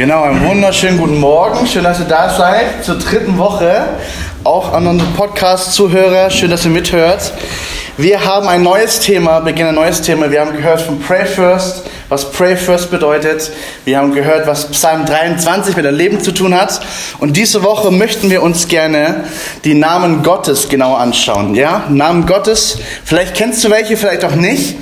Genau, einen wunderschönen guten Morgen. Schön, dass ihr da seid zur dritten Woche. Auch an unsere Podcast-Zuhörer, schön, dass ihr mithört. Wir haben ein neues Thema, beginnen ein neues Thema. Wir haben gehört von Pray First, was Pray First bedeutet. Wir haben gehört, was Psalm 23 mit dem Leben zu tun hat. Und diese Woche möchten wir uns gerne die Namen Gottes genau anschauen. Ja, Namen Gottes. Vielleicht kennst du welche, vielleicht auch nicht.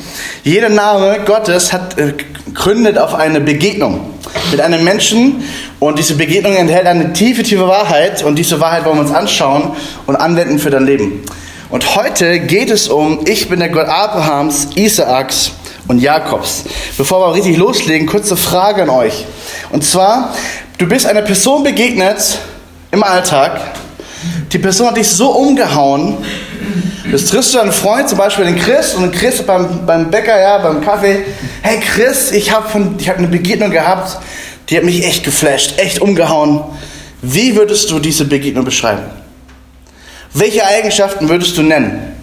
Jeder Name Gottes hat, äh, gründet auf eine Begegnung mit einem Menschen und diese Begegnung enthält eine tiefe, tiefe Wahrheit und diese Wahrheit wollen wir uns anschauen und anwenden für dein Leben. Und heute geht es um, ich bin der Gott Abrahams, Isaaks und Jakobs. Bevor wir richtig loslegen, kurze Frage an euch. Und zwar, du bist einer Person begegnet im Alltag, die Person hat dich so umgehauen, Jetzt triffst du einen Freund, zum Beispiel den Chris, und Chris beim, beim Bäcker, ja, beim Kaffee. Hey Chris, ich habe hab eine Begegnung gehabt, die hat mich echt geflasht, echt umgehauen. Wie würdest du diese Begegnung beschreiben? Welche Eigenschaften würdest du nennen?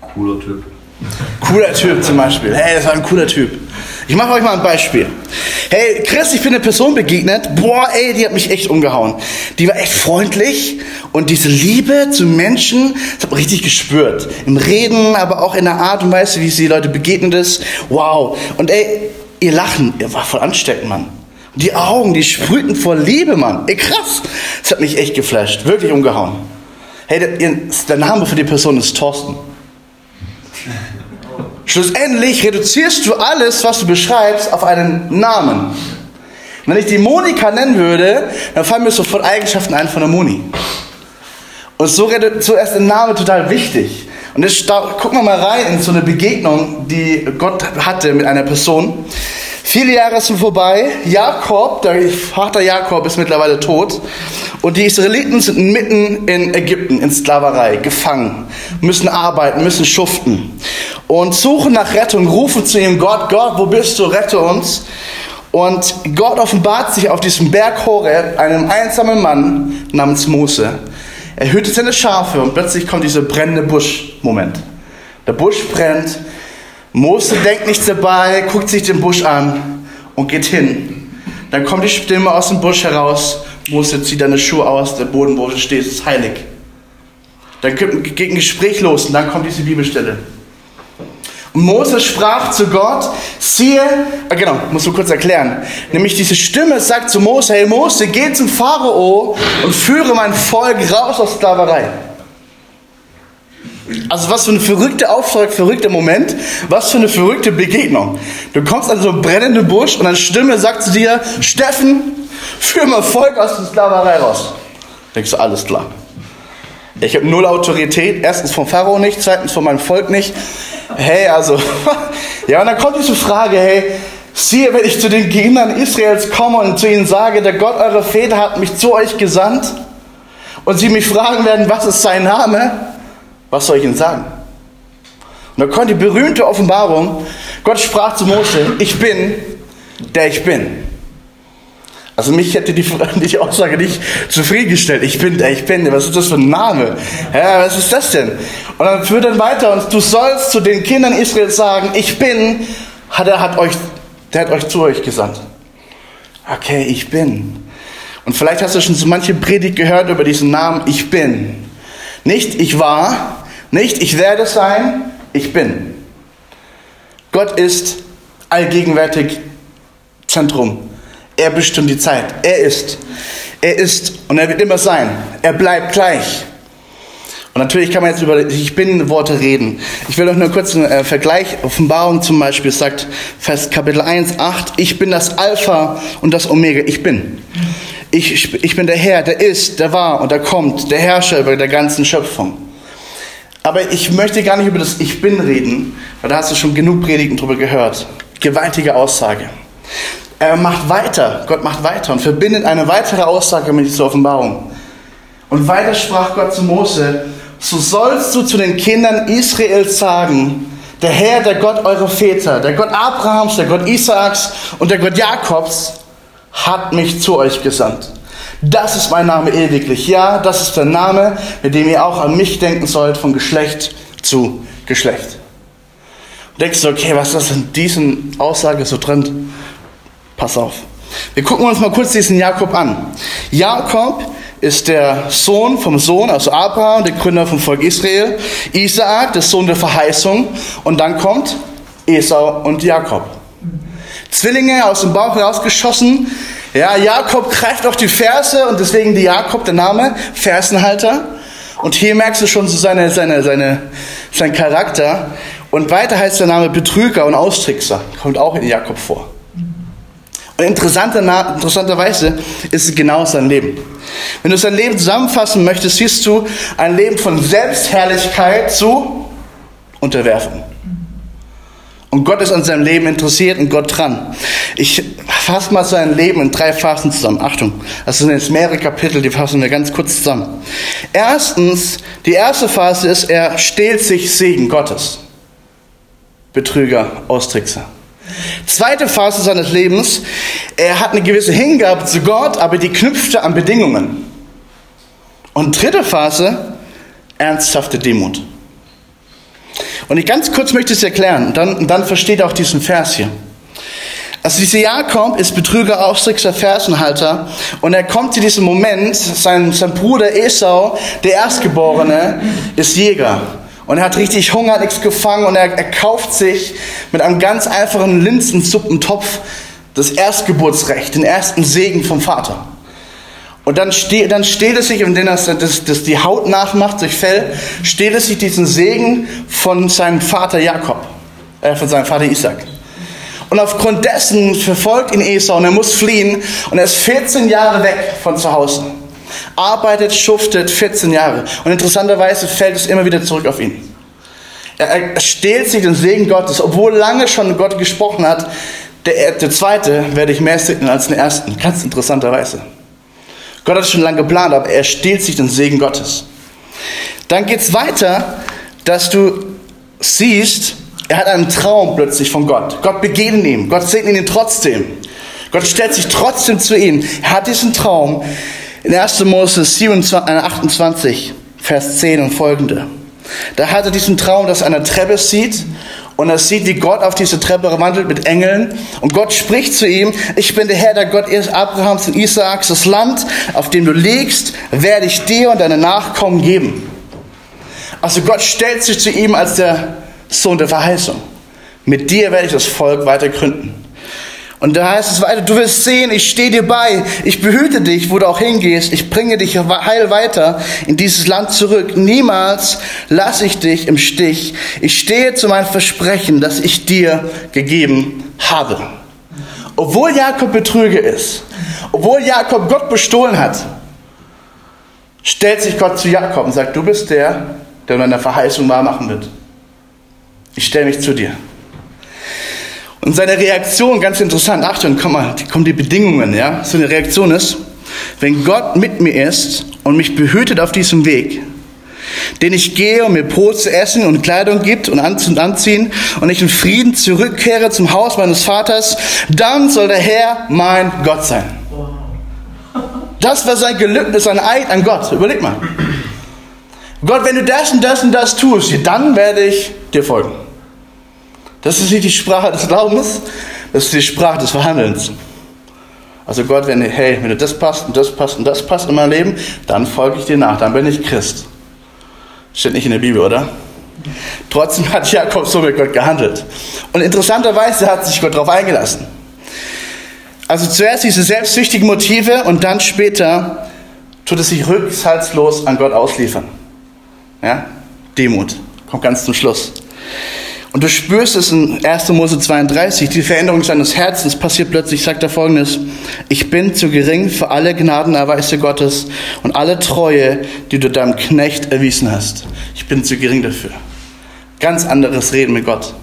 Cooler Typ. Cooler Typ zum Beispiel. Hey, das war ein cooler Typ. Ich mache euch mal ein Beispiel. Hey, Chris, ich bin eine Person begegnet. Boah, ey, die hat mich echt umgehauen. Die war echt freundlich und diese Liebe zu Menschen, das habe ich richtig gespürt. Im Reden, aber auch in der Art und Weise, wie sie Leute begegnet ist. Wow. Und ey, ihr Lachen, ihr war voll ansteckend, Mann. Die Augen, die sprühten vor Liebe, Mann. Ey, krass. Das hat mich echt geflasht. Wirklich umgehauen. Hey, der, der Name für die Person ist Thorsten. Schlussendlich reduzierst du alles, was du beschreibst, auf einen Namen. Wenn ich die Monika nennen würde, dann fallen mir sofort Eigenschaften ein von der Moni. Und so, so ist der Name total wichtig. Und jetzt gucken wir mal rein in so eine Begegnung, die Gott hatte mit einer Person. Viele Jahre sind vorbei. Jakob, der Vater Jakob ist mittlerweile tot. Und die Israeliten sind mitten in Ägypten, in Sklaverei, gefangen, müssen arbeiten, müssen schuften und suchen nach Rettung, rufen zu ihm, Gott, Gott, wo bist du, rette uns. Und Gott offenbart sich auf diesem Berg Horeb einem einsamen Mann namens Mose. Er hütet seine Schafe und plötzlich kommt dieser brennende Busch-Moment. Der Busch brennt, Mose denkt nichts dabei, guckt sich den Busch an und geht hin. Dann kommt die Stimme aus dem Busch heraus Mose zieht deine Schuhe aus, der Boden, wo du stehst, ist heilig. Dann geht ein Gespräch los und dann kommt diese Bibelstelle. Und Mose sprach zu Gott, siehe, ah genau, muss du kurz erklären. Nämlich diese Stimme sagt zu Mose, hey Mose, geh zum Pharao und führe mein Volk raus aus Sklaverei. Also was für ein verrückter Auftrag, verrückter Moment, was für eine verrückte Begegnung. Du kommst an so einen brennenden Busch und eine Stimme sagt zu dir, Steffen, Führ mal Volk aus der Sklaverei raus. Denkst du, alles klar. Ich habe null Autorität. Erstens vom Pharao nicht, zweitens von meinem Volk nicht. Hey, also, ja, und dann kommt diese Frage, hey, siehe, wenn ich zu den Kindern Israels komme und zu ihnen sage, der Gott eurer Väter hat mich zu euch gesandt und sie mich fragen werden, was ist sein Name, was soll ich ihnen sagen? Und da kommt die berühmte Offenbarung, Gott sprach zu Mose, ich bin, der ich bin. Also mich hätte die, die Aussage nicht zufriedengestellt. Ich bin der, ich bin der. Was ist das für ein Name? Ja, was ist das denn? Und dann führt dann weiter und du sollst zu den Kindern Israels sagen, ich bin, hat er hat euch, der hat euch zu euch gesandt. Okay, ich bin. Und vielleicht hast du schon so manche Predigt gehört über diesen Namen, ich bin. Nicht ich war, nicht ich werde sein, ich bin. Gott ist allgegenwärtig Zentrum er bestimmt die Zeit. Er ist. Er ist und er wird immer sein. Er bleibt gleich. Und natürlich kann man jetzt über Ich bin Worte reden. Ich will euch nur kurz einen äh, Vergleich. Offenbarung zum Beispiel sagt, Vers Kapitel 1, 8, ich bin das Alpha und das Omega. Ich bin. Ich, ich bin der Herr, der ist, der war und der kommt, der Herrscher über der ganzen Schöpfung. Aber ich möchte gar nicht über das Ich bin reden, weil da hast du schon genug Predigten drüber gehört. Gewaltige Aussage. Er macht weiter, Gott macht weiter und verbindet eine weitere Aussage mit dieser Offenbarung. Und weiter sprach Gott zu Mose, so sollst du zu den Kindern Israels sagen, der Herr, der Gott eurer Väter, der Gott Abrahams, der Gott Isaaks und der Gott Jakobs hat mich zu euch gesandt. Das ist mein Name ewiglich. Ja, das ist der Name, mit dem ihr auch an mich denken sollt, von Geschlecht zu Geschlecht. Und denkst du, okay, was ist das in diesen Aussage so drin? Pass auf. Wir gucken uns mal kurz diesen Jakob an. Jakob ist der Sohn vom Sohn, also Abraham, der Gründer vom Volk Israel. Isaak, der Sohn der Verheißung. Und dann kommt Esau und Jakob. Zwillinge aus dem Bauch herausgeschossen. Ja, Jakob greift auf die Ferse und deswegen die Jakob, der Name, Fersenhalter. Und hier merkst du schon so seine, seine, seine, sein Charakter. Und weiter heißt der Name Betrüger und Austrickser. Kommt auch in Jakob vor. Und interessanter, interessanterweise ist es genau sein Leben. Wenn du sein Leben zusammenfassen möchtest, siehst du ein Leben von Selbstherrlichkeit zu unterwerfen. Und Gott ist an seinem Leben interessiert und Gott dran. Ich fasse mal sein Leben in drei Phasen zusammen. Achtung, das sind jetzt mehrere Kapitel, die fassen wir ganz kurz zusammen. Erstens, die erste Phase ist, er stehlt sich Segen Gottes. Betrüger, Austrickser. Zweite Phase seines Lebens, er hat eine gewisse Hingabe zu Gott, aber die knüpfte an Bedingungen. Und dritte Phase, ernsthafte Demut. Und ich ganz kurz möchte es erklären, dann, dann versteht auch diesen Vers hier. Also dieser Jakob ist Betrüger, Aufstrickser, Fersenhalter und er kommt zu diesem Moment, sein, sein Bruder Esau, der Erstgeborene, ist Jäger. Und er hat richtig Hunger, hat nichts gefangen und er, er kauft sich mit einem ganz einfachen Linsensuppentopf das Erstgeburtsrecht, den ersten Segen vom Vater. Und dann, ste dann steht es sich, indem das, das, das die Haut nachmacht durch Fell, steht es sich diesen Segen von seinem Vater Jakob, äh, von seinem Vater Isaac. Und aufgrund dessen verfolgt ihn Esau und er muss fliehen und er ist 14 Jahre weg von zu Hause. Arbeitet, schuftet 14 Jahre. Und interessanterweise fällt es immer wieder zurück auf ihn. Er, er stehlt sich den Segen Gottes, obwohl lange schon Gott gesprochen hat, der, der zweite werde ich mehr segnen als den ersten. Ganz interessanterweise. Gott hat es schon lange geplant, aber er stiehlt sich den Segen Gottes. Dann geht es weiter, dass du siehst, er hat einen Traum plötzlich von Gott. Gott begegnet ihm. Gott segnet ihn trotzdem. Gott stellt sich trotzdem zu ihm. Er hat diesen Traum in 1. Mose 27, 28, Vers 10 und folgende. Da hat er diesen Traum, dass er eine Treppe sieht und er sieht, wie Gott auf diese Treppe wandelt mit Engeln. Und Gott spricht zu ihm, ich bin der Herr, der Gott Abrahams und Isaaks. Das Land, auf dem du liegst, werde ich dir und deine Nachkommen geben. Also Gott stellt sich zu ihm als der Sohn der Verheißung. Mit dir werde ich das Volk weiter gründen. Und da heißt es weiter, du wirst sehen, ich stehe dir bei, ich behüte dich, wo du auch hingehst, ich bringe dich heil weiter in dieses Land zurück. Niemals lasse ich dich im Stich. Ich stehe zu meinem Versprechen, das ich dir gegeben habe. Obwohl Jakob Betrüger ist, obwohl Jakob Gott bestohlen hat, stellt sich Gott zu Jakob und sagt, du bist der, der deine Verheißung wahr machen wird. Ich stelle mich zu dir. Und seine Reaktion, ganz interessant, Achtung, komm mal, kommen die Bedingungen, ja. Seine Reaktion ist, wenn Gott mit mir ist und mich behütet auf diesem Weg, den ich gehe und mir Brot zu essen und Kleidung gibt und anziehen und ich in Frieden zurückkehre zum Haus meines Vaters, dann soll der Herr mein Gott sein. Das war sein Gelübnis, sein Eid an Gott. Überleg mal. Gott, wenn du das und das und das tust, dann werde ich dir folgen. Das ist nicht die Sprache des Glaubens, das ist die Sprache des Verhandelns. Also Gott, wenn, hey, wenn du das passt und das passt und das passt in meinem Leben, dann folge ich dir nach, dann bin ich Christ. Steht nicht in der Bibel, oder? Trotzdem hat Jakob so mit Gott gehandelt. Und interessanterweise hat sich Gott darauf eingelassen. Also zuerst diese selbstsüchtigen Motive und dann später tut es sich rückhaltslos an Gott ausliefern. Ja? Demut. Kommt ganz zum Schluss. Und du spürst es in 1. Mose 32, die Veränderung seines Herzens passiert plötzlich, sagt er folgendes, ich bin zu gering für alle Gnadenerweise Gottes und alle Treue, die du deinem Knecht erwiesen hast. Ich bin zu gering dafür. Ganz anderes Reden mit Gott.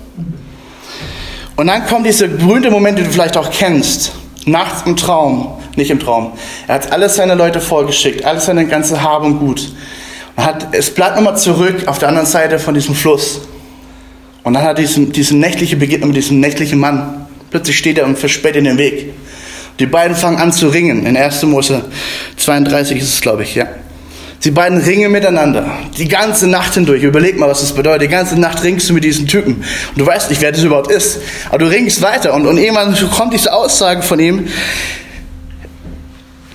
Und dann kommt dieser berühmte Moment, den du vielleicht auch kennst, nachts im Traum, nicht im Traum. Er hat alles seine Leute vorgeschickt, alles seine ganze Habe und Gut. Und hat, es bleibt nochmal zurück auf der anderen Seite von diesem Fluss. Und dann hat er diesen, diese nächtliche Begegnung mit diesem nächtlichen Mann. Plötzlich steht er und versperrt ihn den Weg. Die beiden fangen an zu ringen. In 1. Mose 32 ist es, glaube ich, ja. Sie beiden ringen miteinander. Die ganze Nacht hindurch. Überleg mal, was das bedeutet. Die ganze Nacht ringst du mit diesem Typen. Und du weißt nicht, wer das überhaupt ist. Aber du ringst weiter. Und, und irgendwann kommt diese Aussage von ihm.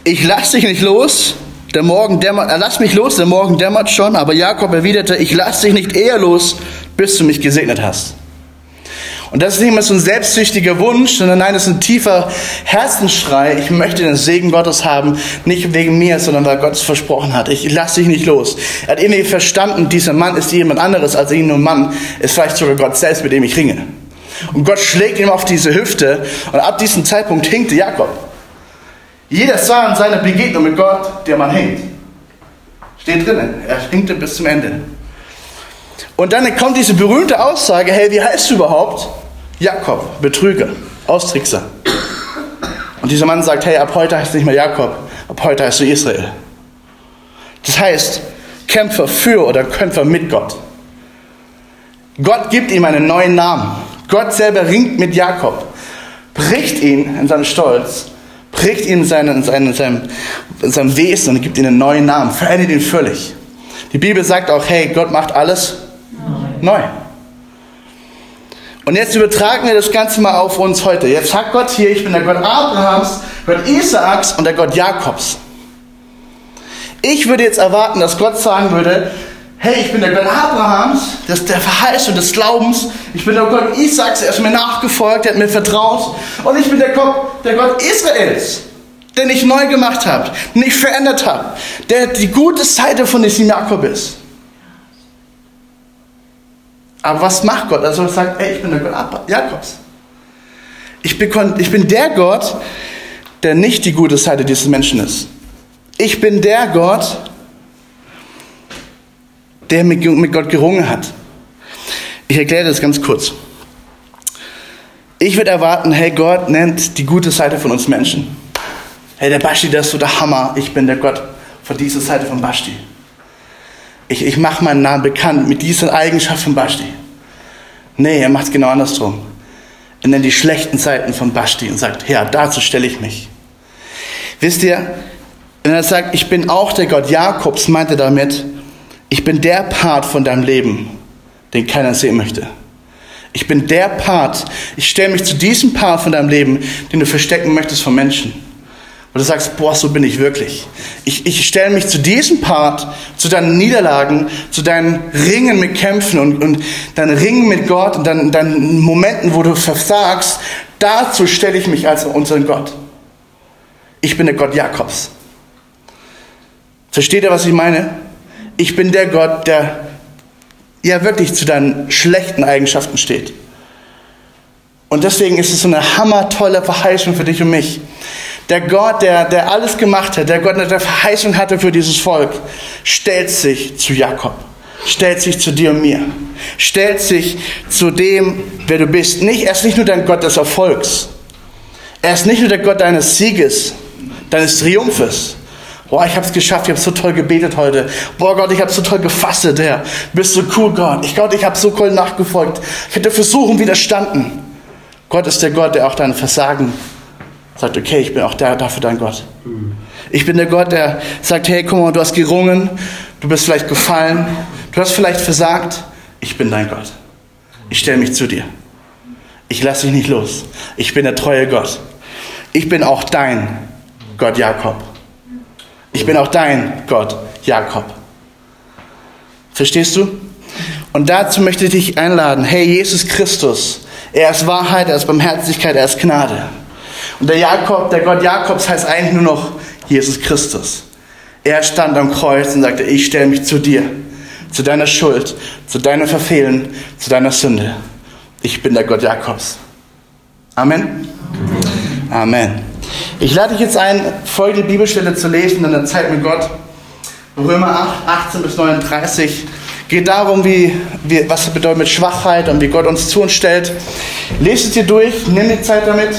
Ich lass dich nicht los. Der Morgen dämmert, äh, lass mich los, der Morgen dämmert schon. Aber Jakob erwiderte, ich lass dich nicht eher los, bis du mich gesegnet hast. Und das ist nicht mehr so ein selbstsüchtiger Wunsch, sondern nein, das ist ein tiefer Herzensschrei. Ich möchte den Segen Gottes haben, nicht wegen mir, sondern weil Gott es versprochen hat. Ich lasse dich nicht los. Er hat irgendwie verstanden, dieser Mann ist jemand anderes als ihn nur Mann, ist vielleicht sogar Gott selbst, mit dem ich ringe. Und Gott schlägt ihm auf diese Hüfte und ab diesem Zeitpunkt hinkte Jakob. Jeder sah in seiner Begegnung mit Gott, der Mann hinkt. Steht drinnen, er hinkte bis zum Ende. Und dann kommt diese berühmte Aussage, hey, wie heißt du überhaupt? Jakob, Betrüger, Austrickser. Und dieser Mann sagt, hey, ab heute heißt du nicht mehr Jakob, ab heute heißt du Israel. Das heißt, Kämpfer für oder Kämpfer mit Gott. Gott gibt ihm einen neuen Namen. Gott selber ringt mit Jakob, bricht ihn in seinem Stolz, bricht ihn in, seinen, in, seinem, in, seinem, in seinem Wesen und gibt ihm einen neuen Namen, verändert ihn völlig. Die Bibel sagt auch, hey, Gott macht alles neu. Und jetzt übertragen wir das Ganze mal auf uns heute. Jetzt sagt Gott hier, ich bin der Gott Abrahams, Gott Isaaks und der Gott Jakobs. Ich würde jetzt erwarten, dass Gott sagen würde, hey, ich bin der Gott Abrahams, das der Verheißung des Glaubens, ich bin der Gott Isaaks, er ist mir nachgefolgt, er hat mir vertraut und ich bin der Gott, der Gott Israels, den ich neu gemacht habe, den ich verändert habe, der die gute Seite von diesem Jakob ist. Aber was macht Gott? Also er sagt, ey, ich bin der Gott Jakobs. Ich bin, ich bin der Gott, der nicht die gute Seite dieses Menschen ist. Ich bin der Gott, der mit, Gott gerungen hat. Ich erkläre das ganz kurz. Ich würde erwarten, hey, Gott nennt die gute Seite von uns Menschen. Hey, der Basti, der ist so der Hammer. Ich bin der Gott von dieser Seite von Basti. Ich, ich mache meinen Namen bekannt mit dieser Eigenschaft von Basti. Nee, er macht es genau andersrum. Er nennt die schlechten Seiten von Basti und sagt, ja, dazu stelle ich mich. Wisst ihr, wenn er sagt, ich bin auch der Gott Jakobs, meint er damit, ich bin der Part von deinem Leben, den keiner sehen möchte. Ich bin der Part, ich stelle mich zu diesem Part von deinem Leben, den du verstecken möchtest von Menschen. Und du sagst, boah, so bin ich wirklich. Ich, ich stelle mich zu diesem Part, zu deinen Niederlagen, zu deinen Ringen mit Kämpfen und, und deinen Ringen mit Gott und deinen, deinen Momenten, wo du versagst, dazu stelle ich mich als unseren Gott. Ich bin der Gott Jakobs. Versteht ihr, was ich meine? Ich bin der Gott, der ja wirklich zu deinen schlechten Eigenschaften steht. Und deswegen ist es so eine hammertolle Verheißung für dich und mich. Der Gott, der, der alles gemacht hat, der Gott, der Verheißung hatte für dieses Volk, stellt sich zu Jakob, stellt sich zu dir und mir, stellt sich zu dem, wer du bist. Nicht, er ist nicht nur dein Gott des Erfolgs, er ist nicht nur der Gott deines Sieges, deines Triumphes. Boah, ich habe es geschafft, ich habe so toll gebetet heute. Boah Gott, ich habe so toll gefastet, Herr. Bist so cool, Gott. Ich Gott, ich habe so cool nachgefolgt. Ich hätte Versuchen widerstanden. Gott ist der Gott, der auch dein Versagen sagt, okay, ich bin auch der, dafür dein Gott. Ich bin der Gott, der sagt, hey, guck mal, du hast gerungen, du bist vielleicht gefallen, du hast vielleicht versagt. Ich bin dein Gott. Ich stelle mich zu dir. Ich lasse dich nicht los. Ich bin der treue Gott. Ich bin auch dein Gott Jakob. Ich bin auch dein Gott Jakob. Verstehst du? Und dazu möchte ich dich einladen. Hey, Jesus Christus, er ist Wahrheit, er ist Barmherzigkeit, er ist Gnade. Und der Jakob, der Gott Jakobs heißt eigentlich nur noch Jesus Christus. Er stand am Kreuz und sagte, ich stelle mich zu dir, zu deiner Schuld, zu deinem Verfehlen, zu deiner Sünde. Ich bin der Gott Jakobs. Amen. Amen. Ich lade dich jetzt ein, folgende Bibelstelle zu lesen der Zeit mit Gott. Römer 8, 18 bis 39 geht darum, wie, wie, was bedeutet mit Schwachheit und wie Gott uns zu uns stellt. Lest es dir durch, nimm die Zeit damit.